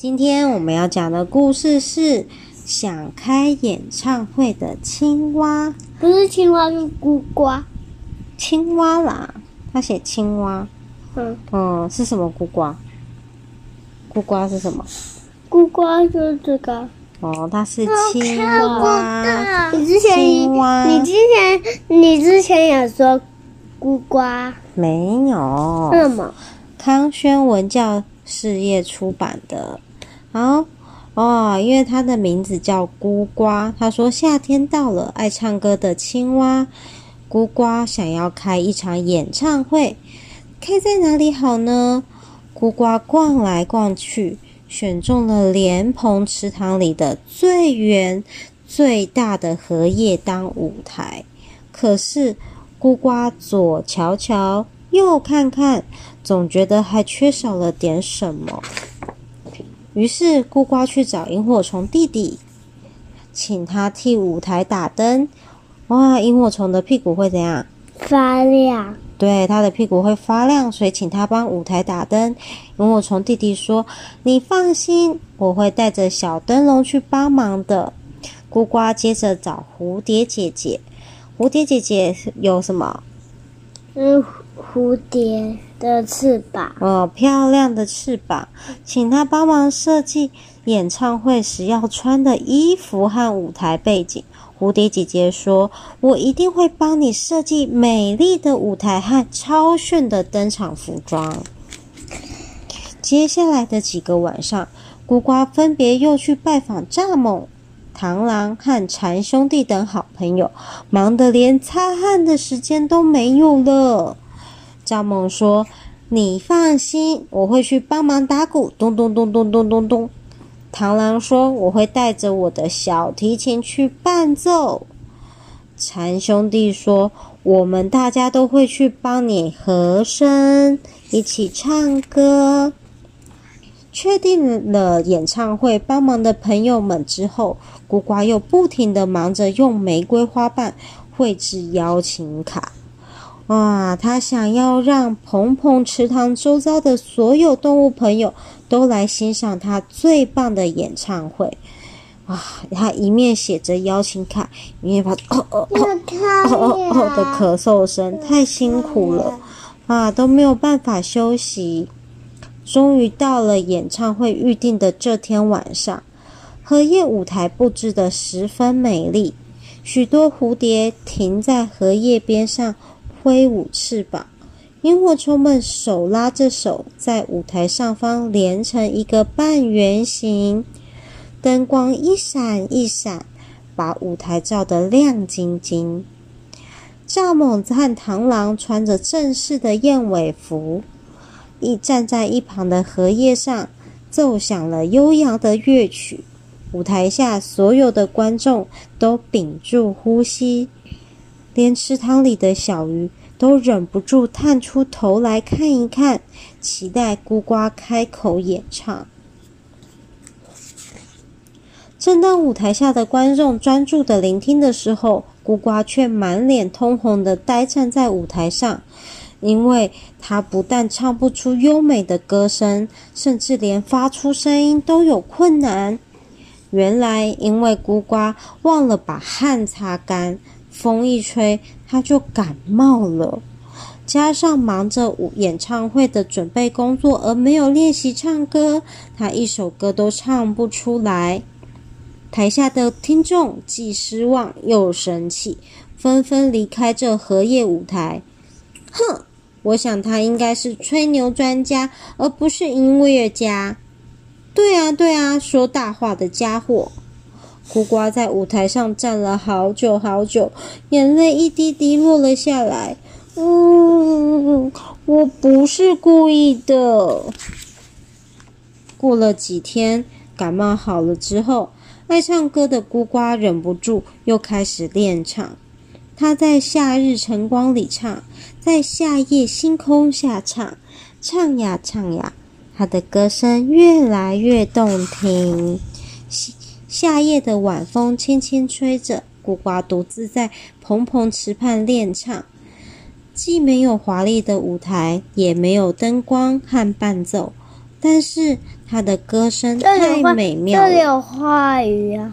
今天我们要讲的故事是想开演唱会的青蛙，不是青蛙，是孤瓜。青蛙啦，他写青蛙。嗯嗯，是什么孤瓜？孤瓜是什么？孤瓜就是这个。哦，它是青蛙。你之前，青蛙你之前，你之前也说孤瓜。没有。为什么？康轩文教事业出版的。好哦，因为它的名字叫孤瓜。他说夏天到了，爱唱歌的青蛙孤瓜想要开一场演唱会，开在哪里好呢？孤瓜逛来逛去，选中了莲蓬池塘里的最圆、最大的荷叶当舞台。可是孤瓜左瞧瞧，右看看，总觉得还缺少了点什么。于是，孤瓜去找萤火虫弟弟，请他替舞台打灯。哇，萤火虫的屁股会怎样？发亮。对，他的屁股会发亮，所以请他帮舞台打灯。萤火虫弟弟说：“你放心，我会带着小灯笼去帮忙的。”孤瓜接着找蝴蝶姐姐。蝴蝶姐姐有什么？嗯，蝴蝶。的翅膀哦，漂亮的翅膀，请他帮忙设计演唱会时要穿的衣服和舞台背景。蝴蝶姐姐说：“我一定会帮你设计美丽的舞台和超炫的登场服装。”接下来的几个晚上，孤瓜分别又去拜访蚱蜢、螳螂和蝉兄弟等好朋友，忙得连擦汗的时间都没有了。蚱蜢说：“你放心，我会去帮忙打鼓，咚咚咚咚咚咚咚。”螳螂说：“我会带着我的小提琴去伴奏。”蝉兄弟说：“我们大家都会去帮你和声，一起唱歌。”确定了演唱会帮忙的朋友们之后，孤寡又不停地忙着用玫瑰花瓣绘制邀请卡。哇！他想要让蓬蓬池塘周遭的所有动物朋友都来欣赏他最棒的演唱会。哇！他一面写着邀请卡，一面发出哦哦哦哦哦的咳嗽声，太辛苦了啊，都没有办法休息。终于到了演唱会预定的这天晚上，荷叶舞台布置得十分美丽，许多蝴蝶停在荷叶边上。挥舞翅膀，萤火虫们手拉着手，在舞台上方连成一个半圆形，灯光一闪一闪，把舞台照得亮晶晶。蚱蜢和螳螂穿着正式的燕尾服，一站在一旁的荷叶上，奏响了悠扬的乐曲。舞台下所有的观众都屏住呼吸。连池塘里的小鱼都忍不住探出头来看一看，期待孤瓜开口演唱。正当舞台下的观众专注地聆听的时候，孤瓜却满脸通红地呆站在舞台上，因为他不但唱不出优美的歌声，甚至连发出声音都有困难。原来，因为孤瓜忘了把汗擦干。风一吹，他就感冒了。加上忙着演唱会的准备工作，而没有练习唱歌，他一首歌都唱不出来。台下的听众既失望又生气，纷纷离开这荷叶舞台。哼，我想他应该是吹牛专家，而不是音乐家。对啊，对啊，说大话的家伙。孤瓜在舞台上站了好久好久，眼泪一滴滴落了下来。嗯，我不是故意的。过了几天，感冒好了之后，爱唱歌的孤瓜忍不住又开始练唱。他在夏日晨光里唱，在夏夜星空下唱，唱呀唱呀，他的歌声越来越动听。夏夜的晚风轻轻吹着，孤瓜独自在蓬蓬池畔练唱。既没有华丽的舞台，也没有灯光和伴奏，但是他的歌声太美妙了。这里有花鱼啊。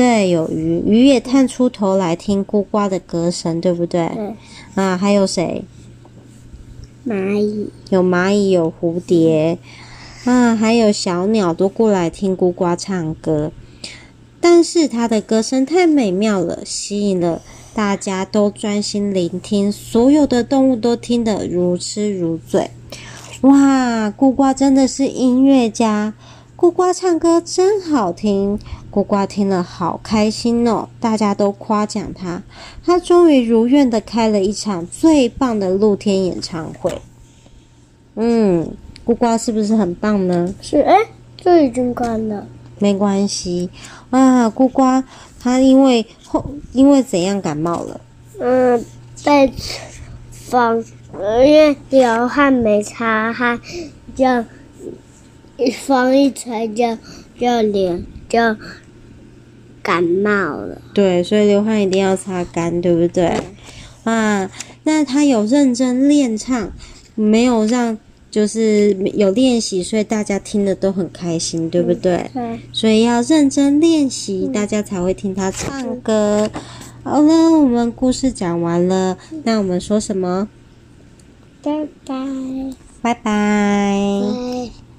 对，有鱼，鱼也探出头来听咕呱的歌声，对不对？对。啊，还有谁？蚂蚁。有蚂蚁，有蝴蝶，啊，还有小鸟都过来听咕呱唱歌。但是它的歌声太美妙了，吸引了大家都专心聆听，所有的动物都听得如痴如醉。哇，咕呱真的是音乐家，咕呱唱歌真好听，咕呱听了好开心哦，大家都夸奖他，他终于如愿的开了一场最棒的露天演唱会。嗯，咕呱是不是很棒呢？是，哎，这已经关了。没关系啊，咕呱他因为后因为怎样感冒了？嗯，被风，因为流汗没擦汗，就一风一吹就就脸就感冒了。对，所以流汗一定要擦干，对不对？嗯、啊，那他有认真练唱，没有让。就是有练习，所以大家听的都很开心，对不对？对。所以要认真练习，大家才会听他唱歌。好了，我们故事讲完了，那我们说什么？拜拜。拜拜。